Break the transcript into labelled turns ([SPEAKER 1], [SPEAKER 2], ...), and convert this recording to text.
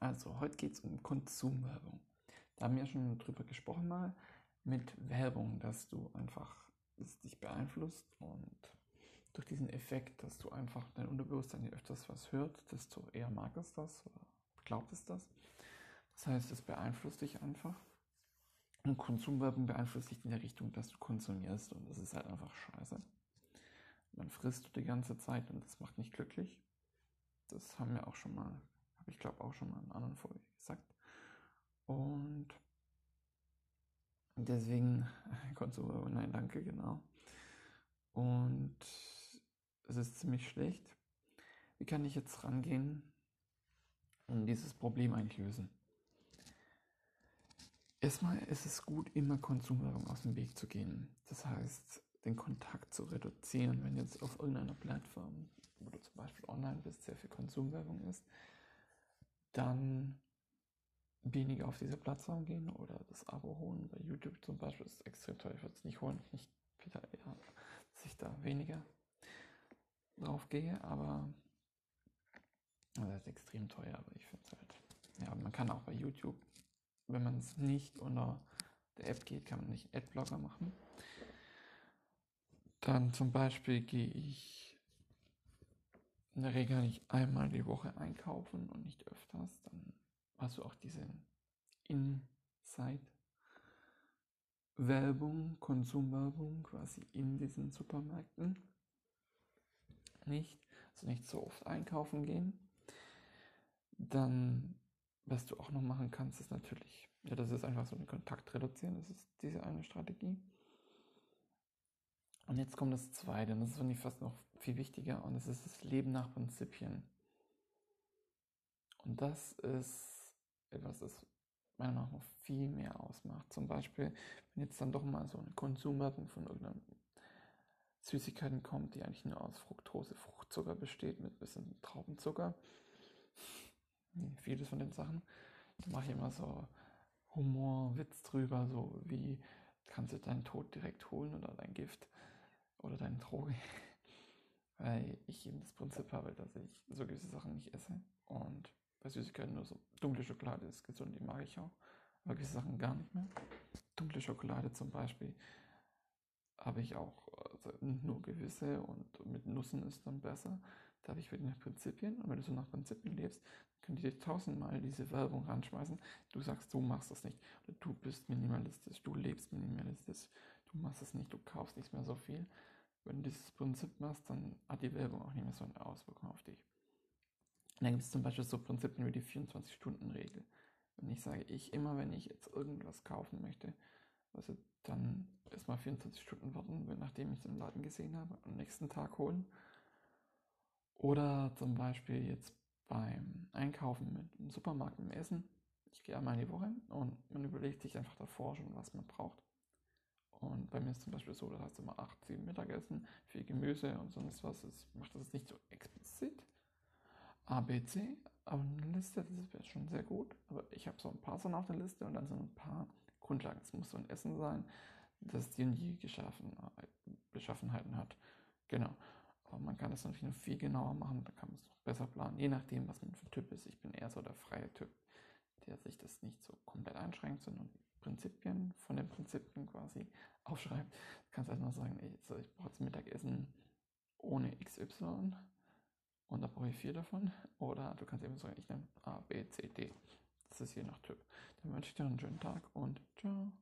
[SPEAKER 1] Also, heute geht es um Konsumwerbung. Da haben wir schon drüber gesprochen mal mit Werbung, dass du einfach es dich beeinflusst und durch diesen Effekt, dass du einfach dein Unterbewusstsein je öfters was hört, desto eher mag es das oder glaubt es das. Das heißt, es beeinflusst dich einfach. Und Konsumwerbung beeinflusst dich in der Richtung, dass du konsumierst und das ist halt einfach scheiße. Man frisst die ganze Zeit und das macht nicht glücklich. Das haben wir auch schon mal habe ich glaube auch schon mal in anderen Folge gesagt. Und deswegen Konsum, nein, danke, genau. Und es ist ziemlich schlecht. Wie kann ich jetzt rangehen und dieses Problem eigentlich lösen? Erstmal ist es gut, immer Konsumwerbung aus dem Weg zu gehen. Das heißt, den Kontakt zu reduzieren, wenn jetzt auf irgendeiner Plattform, wo du zum Beispiel online bist, sehr viel Konsumwerbung ist, dann weniger auf diese Plattform gehen oder das Abo holen. Bei YouTube zum Beispiel ist es extrem teuer. Ich würde es nicht holen. Ich wieder eher, dass ich da weniger drauf gehe, aber das ist extrem teuer, aber ich finde es halt. Ja, man kann auch bei YouTube, wenn man es nicht unter der App geht, kann man nicht Adblocker machen. Dann zum Beispiel gehe ich in der Regel nicht einmal die Woche einkaufen und nicht öfters, dann hast du auch diese Inside-Werbung, Konsumwerbung quasi in diesen Supermärkten. Nicht, also nicht so oft einkaufen gehen. Dann, was du auch noch machen kannst, ist natürlich, ja, das ist einfach so einen Kontakt reduzieren, das ist diese eine Strategie. Und jetzt kommt das Zweite, und das ist finde ich fast noch viel wichtiger, und das ist das Leben nach Prinzipien. Und das ist etwas, das meiner Meinung nach noch viel mehr ausmacht. Zum Beispiel, wenn jetzt dann doch mal so eine Konsumwerbung von irgendeinem Süßigkeiten kommt, die eigentlich nur aus Fructose, Fruchtzucker besteht, mit ein bisschen Traubenzucker. Vieles von den Sachen. Da mache ich immer so Humor, Witz drüber, so wie kannst du deinen Tod direkt holen oder dein Gift oder deine Droge. Weil ich eben das Prinzip habe, dass ich so gewisse Sachen nicht esse. Und bei Süßigkeiten nur so dunkle Schokolade ist gesund, die mag ich auch. Aber gewisse Sachen gar nicht mehr. Dunkle Schokolade zum Beispiel habe ich auch also nur gewisse und mit Nüssen ist dann besser. Da habe ich wieder nach Prinzipien und wenn du so nach Prinzipien lebst, können die dir tausendmal diese Werbung ranschmeißen. Du sagst, du machst das nicht. Du bist minimalistisch, du lebst minimalistisch, du machst es nicht, du kaufst nicht mehr so viel. Wenn du dieses Prinzip machst, dann hat die Werbung auch nicht mehr so eine Auswirkung auf dich. Und dann gibt es zum Beispiel so Prinzipien wie die 24-Stunden-Regel. Wenn ich sage, ich immer, wenn ich jetzt irgendwas kaufen möchte, also dann erstmal 24 Stunden warten, nachdem ich es im Laden gesehen habe, am nächsten Tag holen. Oder zum Beispiel jetzt beim Einkaufen mit dem Supermarkt im Essen. Ich gehe einmal in die Woche und man überlegt sich einfach davor schon, was man braucht. Und bei mir ist zum Beispiel so, da hast du immer 8, 7 Mittagessen, viel Gemüse und sonst was. Das macht das nicht so explizit. A, B, C, aber eine Liste, das wäre schon sehr gut. Aber ich habe so ein paar Sachen auf der Liste und dann so ein paar Grundlagen. Es muss so ein Essen sein, das die die Beschaffenheiten hat. Genau. Aber man kann das natürlich noch viel genauer machen, da kann man es noch besser planen, je nachdem, was man für ein Typ ist. Ich bin eher so der freie Typ, der sich das nicht so komplett einschränkt, sondern Prinzipien von den Prinzipien quasi aufschreibt. Du kannst noch sagen, ey, so, ich brauche jetzt Mittagessen ohne XY und da brauche ich vier davon. Oder du kannst eben sagen, ich nehme A, B, C, D. Das ist je nach Typ. Dann wünsche ich dir einen schönen Tag und ciao.